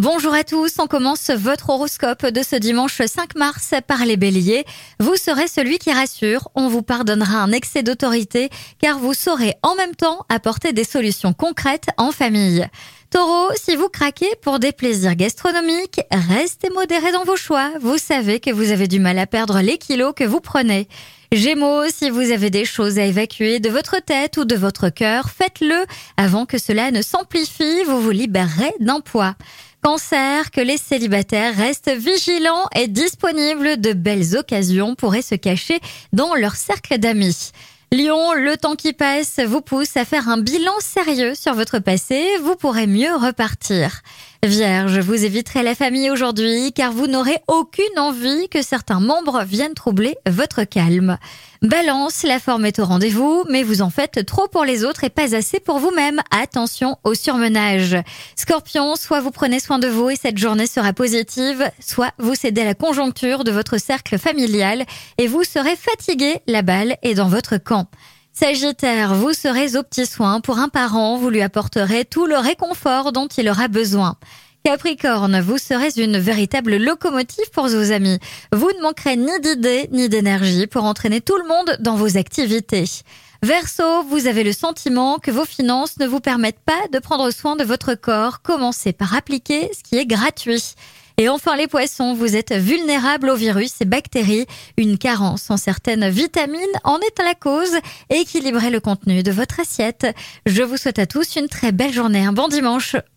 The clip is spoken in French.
Bonjour à tous, on commence votre horoscope de ce dimanche 5 mars par les béliers. Vous serez celui qui rassure, on vous pardonnera un excès d'autorité car vous saurez en même temps apporter des solutions concrètes en famille. Taureau, si vous craquez pour des plaisirs gastronomiques, restez modéré dans vos choix. Vous savez que vous avez du mal à perdre les kilos que vous prenez. Gémeaux, si vous avez des choses à évacuer de votre tête ou de votre cœur, faites-le avant que cela ne s'amplifie, vous vous libérerez d'un poids. Cancer, que les célibataires restent vigilants et disponibles. De belles occasions pourraient se cacher dans leur cercle d'amis. Lion, le temps qui passe vous pousse à faire un bilan sérieux sur votre passé, vous pourrez mieux repartir. Vierge, vous éviterez la famille aujourd'hui car vous n'aurez aucune envie que certains membres viennent troubler votre calme. Balance, la forme est au rendez-vous, mais vous en faites trop pour les autres et pas assez pour vous-même. Attention au surmenage. Scorpion, soit vous prenez soin de vous et cette journée sera positive, soit vous cédez à la conjoncture de votre cercle familial et vous serez fatigué, la balle est dans votre camp. Sagittaire, vous serez au petit soin pour un parent, vous lui apporterez tout le réconfort dont il aura besoin. Capricorne, vous serez une véritable locomotive pour vos amis. Vous ne manquerez ni d'idées ni d'énergie pour entraîner tout le monde dans vos activités. Verseau, vous avez le sentiment que vos finances ne vous permettent pas de prendre soin de votre corps. Commencez par appliquer ce qui est gratuit. Et enfin les poissons, vous êtes vulnérables aux virus et bactéries. Une carence en certaines vitamines en est la cause. Équilibrez le contenu de votre assiette. Je vous souhaite à tous une très belle journée, un bon dimanche.